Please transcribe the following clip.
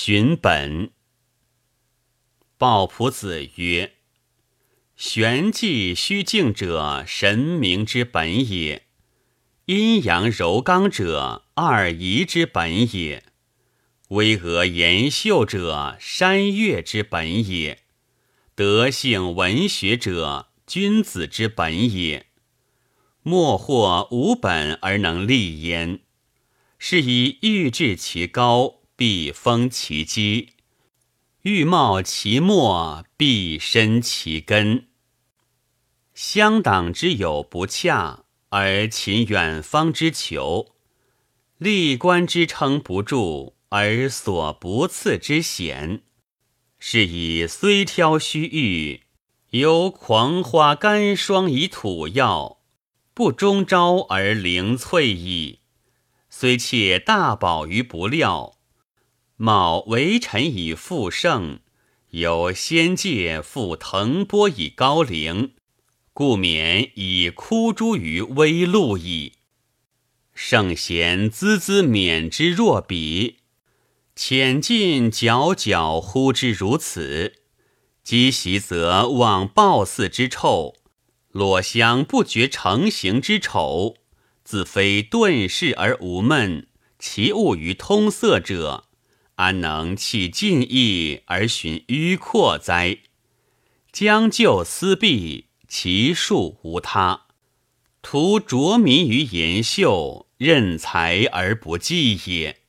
寻本。鲍仆子曰：“玄纪虚静者，神明之本也；阴阳柔刚者，二仪之本也；巍峨延秀者，山岳之本也；德性文学者，君子之本也。莫或无本而能立焉，是以欲治其高。”必封其基，欲茂其末，必深其根。乡党之友不洽，而勤远方之求；历官之称不住，而所不次之险。是以虽挑虚玉，犹狂花干霜以土药，不终朝而灵翠矣。虽窃大宝于不料。卯为臣以复圣，有仙界复腾波以高陵，故免以枯诸于微露矣。圣贤孜孜免之若彼，浅近皎皎呼之如此。积习则忘暴肆之臭，裸香不觉成形之丑。自非遁世而无闷，其物于通色者。安能弃近意而寻迂阔哉？将就思弊，其术无他。徒着迷于言秀，任才而不计也。